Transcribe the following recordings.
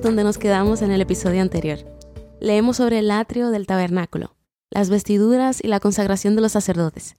Donde nos quedamos en el episodio anterior. Leemos sobre el atrio del tabernáculo, las vestiduras y la consagración de los sacerdotes.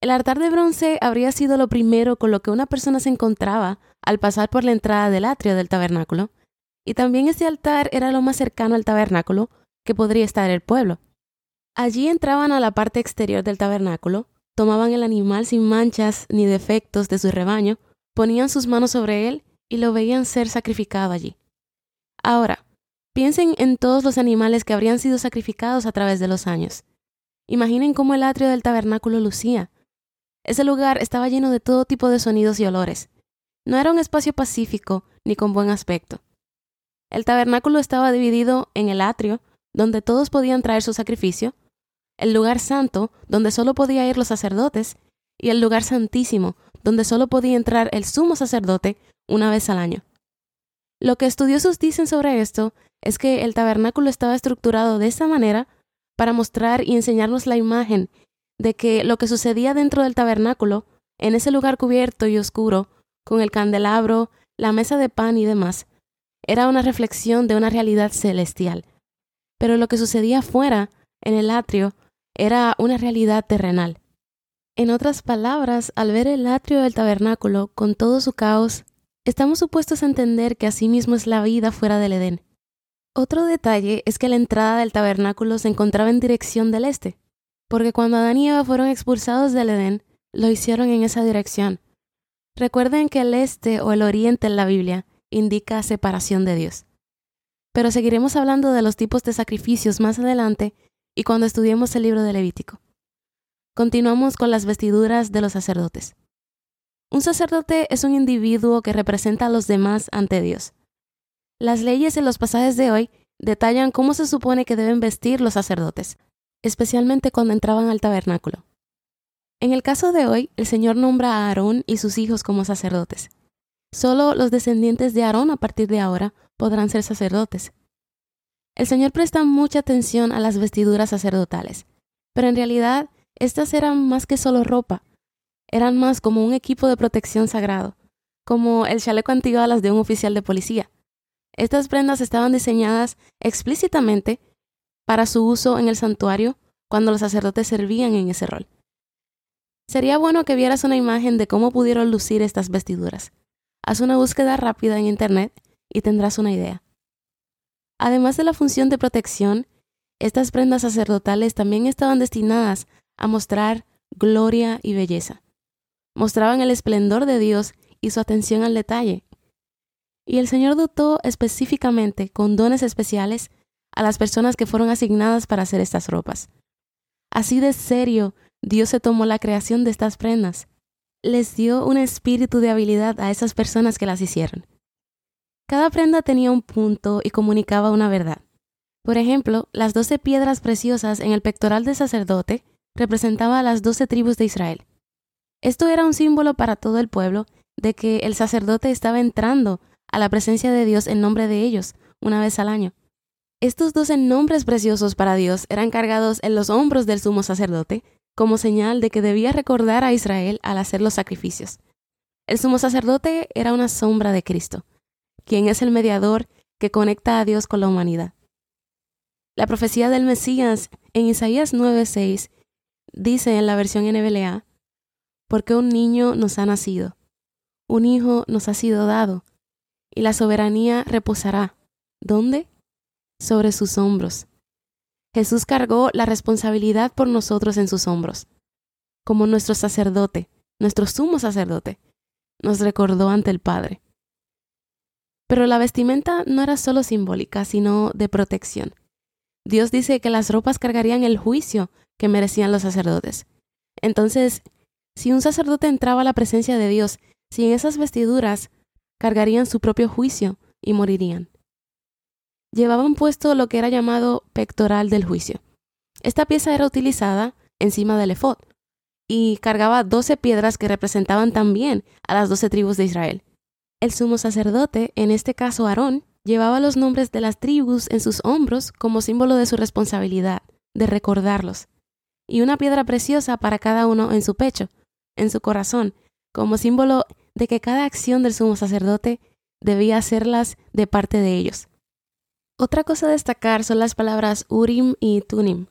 El altar de bronce habría sido lo primero con lo que una persona se encontraba al pasar por la entrada del atrio del tabernáculo, y también este altar era lo más cercano al tabernáculo que podría estar el pueblo. Allí entraban a la parte exterior del tabernáculo, tomaban el animal sin manchas ni defectos de su rebaño, ponían sus manos sobre él y lo veían ser sacrificado allí. Ahora, piensen en todos los animales que habrían sido sacrificados a través de los años. Imaginen cómo el atrio del tabernáculo lucía. Ese lugar estaba lleno de todo tipo de sonidos y olores. No era un espacio pacífico ni con buen aspecto. El tabernáculo estaba dividido en el atrio, donde todos podían traer su sacrificio, el lugar santo, donde solo podía ir los sacerdotes, y el lugar santísimo, donde solo podía entrar el sumo sacerdote una vez al año. Lo que estudiosos dicen sobre esto es que el tabernáculo estaba estructurado de esta manera para mostrar y enseñarnos la imagen de que lo que sucedía dentro del tabernáculo, en ese lugar cubierto y oscuro, con el candelabro, la mesa de pan y demás, era una reflexión de una realidad celestial. Pero lo que sucedía fuera, en el atrio, era una realidad terrenal. En otras palabras, al ver el atrio del tabernáculo con todo su caos, estamos supuestos a entender que así mismo es la vida fuera del Edén. Otro detalle es que la entrada del tabernáculo se encontraba en dirección del este, porque cuando Adán y Eva fueron expulsados del Edén, lo hicieron en esa dirección. Recuerden que el este o el oriente en la Biblia indica separación de Dios. Pero seguiremos hablando de los tipos de sacrificios más adelante y cuando estudiemos el libro de Levítico. Continuamos con las vestiduras de los sacerdotes. Un sacerdote es un individuo que representa a los demás ante Dios. Las leyes en los pasajes de hoy detallan cómo se supone que deben vestir los sacerdotes, especialmente cuando entraban al tabernáculo. En el caso de hoy, el Señor nombra a Aarón y sus hijos como sacerdotes. Solo los descendientes de Aarón a partir de ahora podrán ser sacerdotes. El Señor presta mucha atención a las vestiduras sacerdotales, pero en realidad estas eran más que solo ropa, eran más como un equipo de protección sagrado, como el chaleco antibalas de un oficial de policía. Estas prendas estaban diseñadas explícitamente para su uso en el santuario cuando los sacerdotes servían en ese rol. Sería bueno que vieras una imagen de cómo pudieron lucir estas vestiduras. Haz una búsqueda rápida en Internet y tendrás una idea. Además de la función de protección, estas prendas sacerdotales también estaban destinadas a mostrar gloria y belleza mostraban el esplendor de Dios y su atención al detalle. Y el Señor dotó específicamente con dones especiales a las personas que fueron asignadas para hacer estas ropas. Así de serio, Dios se tomó la creación de estas prendas. Les dio un espíritu de habilidad a esas personas que las hicieron. Cada prenda tenía un punto y comunicaba una verdad. Por ejemplo, las doce piedras preciosas en el pectoral del sacerdote representaban a las doce tribus de Israel. Esto era un símbolo para todo el pueblo de que el sacerdote estaba entrando a la presencia de Dios en nombre de ellos una vez al año. Estos doce nombres preciosos para Dios eran cargados en los hombros del sumo sacerdote como señal de que debía recordar a Israel al hacer los sacrificios. El sumo sacerdote era una sombra de Cristo, quien es el mediador que conecta a Dios con la humanidad. La profecía del Mesías en Isaías 9:6 dice en la versión NBLA porque un niño nos ha nacido, un hijo nos ha sido dado, y la soberanía reposará. ¿Dónde? Sobre sus hombros. Jesús cargó la responsabilidad por nosotros en sus hombros. Como nuestro sacerdote, nuestro sumo sacerdote, nos recordó ante el Padre. Pero la vestimenta no era solo simbólica, sino de protección. Dios dice que las ropas cargarían el juicio que merecían los sacerdotes. Entonces, si un sacerdote entraba a la presencia de Dios sin esas vestiduras, cargarían su propio juicio y morirían. llevaban puesto lo que era llamado pectoral del juicio. Esta pieza era utilizada encima del efod y cargaba doce piedras que representaban también a las doce tribus de Israel. El sumo sacerdote, en este caso Aarón, llevaba los nombres de las tribus en sus hombros como símbolo de su responsabilidad, de recordarlos, y una piedra preciosa para cada uno en su pecho, en su corazón, como símbolo de que cada acción del sumo sacerdote debía hacerlas de parte de ellos. Otra cosa a destacar son las palabras Urim y Tunim.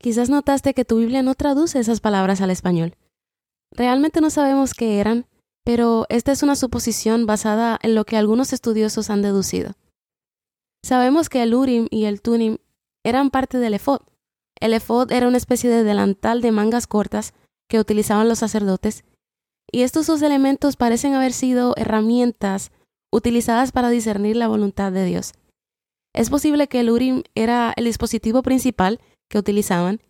Quizás notaste que tu Biblia no traduce esas palabras al español. Realmente no sabemos qué eran, pero esta es una suposición basada en lo que algunos estudiosos han deducido. Sabemos que el Urim y el Tunim eran parte del efod. El efod era una especie de delantal de mangas cortas que utilizaban los sacerdotes, y estos dos elementos parecen haber sido herramientas utilizadas para discernir la voluntad de Dios. Es posible que el Urim era el dispositivo principal que utilizaban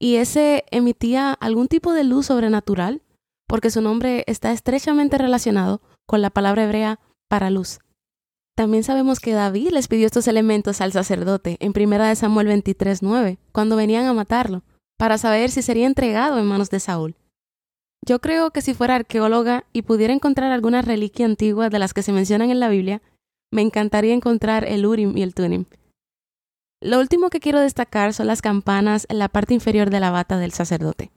y ese emitía algún tipo de luz sobrenatural porque su nombre está estrechamente relacionado con la palabra hebrea para luz. También sabemos que David les pidió estos elementos al sacerdote en 1 Samuel 23:9, cuando venían a matarlo, para saber si sería entregado en manos de Saúl. Yo creo que si fuera arqueóloga y pudiera encontrar alguna reliquia antigua de las que se mencionan en la Biblia, me encantaría encontrar el Urim y el Tunim. Lo último que quiero destacar son las campanas en la parte inferior de la bata del sacerdote.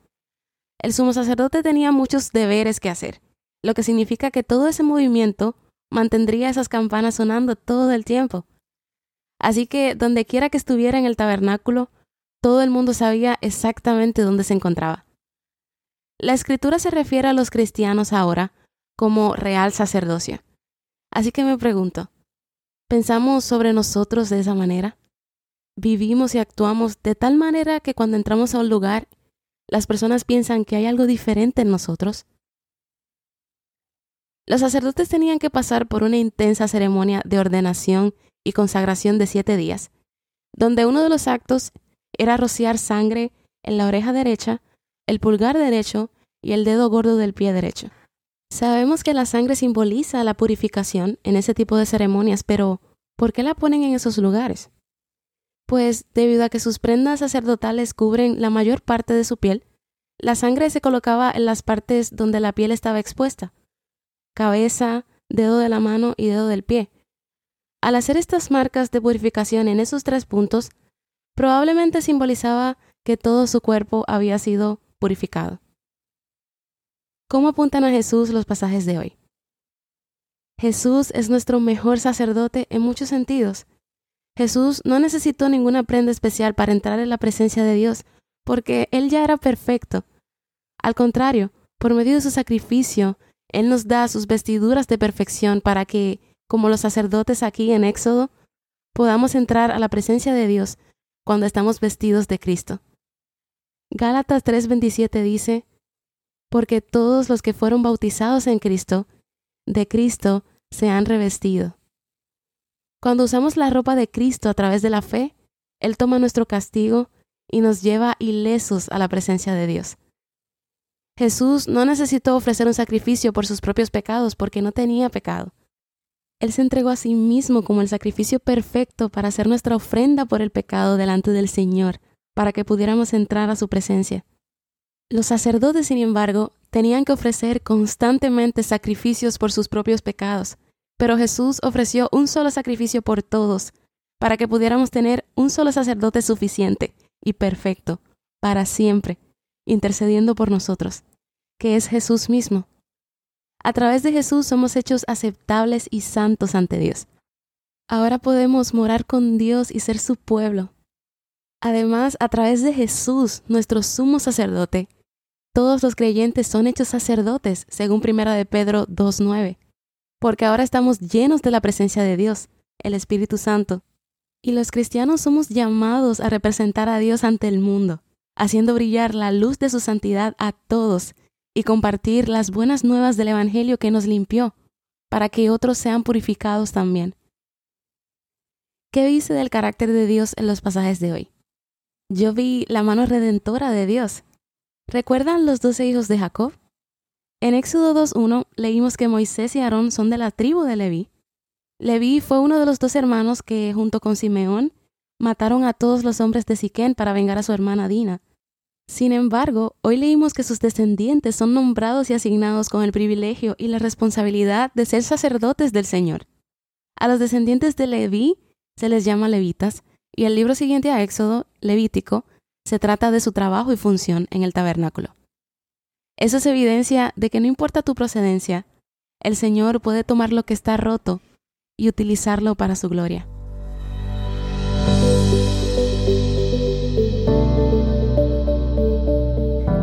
El sumo sacerdote tenía muchos deberes que hacer, lo que significa que todo ese movimiento mantendría esas campanas sonando todo el tiempo. Así que donde quiera que estuviera en el tabernáculo, todo el mundo sabía exactamente dónde se encontraba. La escritura se refiere a los cristianos ahora como real sacerdocio. Así que me pregunto, ¿pensamos sobre nosotros de esa manera? vivimos y actuamos de tal manera que cuando entramos a un lugar, las personas piensan que hay algo diferente en nosotros. Los sacerdotes tenían que pasar por una intensa ceremonia de ordenación y consagración de siete días, donde uno de los actos era rociar sangre en la oreja derecha, el pulgar derecho y el dedo gordo del pie derecho. Sabemos que la sangre simboliza la purificación en ese tipo de ceremonias, pero ¿por qué la ponen en esos lugares? pues debido a que sus prendas sacerdotales cubren la mayor parte de su piel, la sangre se colocaba en las partes donde la piel estaba expuesta, cabeza, dedo de la mano y dedo del pie. Al hacer estas marcas de purificación en esos tres puntos, probablemente simbolizaba que todo su cuerpo había sido purificado. ¿Cómo apuntan a Jesús los pasajes de hoy? Jesús es nuestro mejor sacerdote en muchos sentidos, Jesús no necesitó ninguna prenda especial para entrar en la presencia de Dios, porque Él ya era perfecto. Al contrario, por medio de su sacrificio, Él nos da sus vestiduras de perfección para que, como los sacerdotes aquí en Éxodo, podamos entrar a la presencia de Dios cuando estamos vestidos de Cristo. Gálatas 3:27 dice, porque todos los que fueron bautizados en Cristo, de Cristo se han revestido. Cuando usamos la ropa de Cristo a través de la fe, Él toma nuestro castigo y nos lleva ilesos a la presencia de Dios. Jesús no necesitó ofrecer un sacrificio por sus propios pecados porque no tenía pecado. Él se entregó a sí mismo como el sacrificio perfecto para hacer nuestra ofrenda por el pecado delante del Señor, para que pudiéramos entrar a su presencia. Los sacerdotes, sin embargo, tenían que ofrecer constantemente sacrificios por sus propios pecados, pero Jesús ofreció un solo sacrificio por todos, para que pudiéramos tener un solo sacerdote suficiente y perfecto, para siempre, intercediendo por nosotros, que es Jesús mismo. A través de Jesús somos hechos aceptables y santos ante Dios. Ahora podemos morar con Dios y ser su pueblo. Además, a través de Jesús, nuestro sumo sacerdote, todos los creyentes son hechos sacerdotes, según 1 de Pedro 2.9 porque ahora estamos llenos de la presencia de Dios, el Espíritu Santo. Y los cristianos somos llamados a representar a Dios ante el mundo, haciendo brillar la luz de su santidad a todos y compartir las buenas nuevas del Evangelio que nos limpió, para que otros sean purificados también. ¿Qué dice del carácter de Dios en los pasajes de hoy? Yo vi la mano redentora de Dios. ¿Recuerdan los doce hijos de Jacob? En Éxodo 2.1 leímos que Moisés y Aarón son de la tribu de Leví. Leví fue uno de los dos hermanos que, junto con Simeón, mataron a todos los hombres de Siquén para vengar a su hermana Dina. Sin embargo, hoy leímos que sus descendientes son nombrados y asignados con el privilegio y la responsabilidad de ser sacerdotes del Señor. A los descendientes de Leví se les llama levitas, y el libro siguiente a Éxodo, Levítico, se trata de su trabajo y función en el tabernáculo. Eso es evidencia de que no importa tu procedencia, el Señor puede tomar lo que está roto y utilizarlo para su gloria.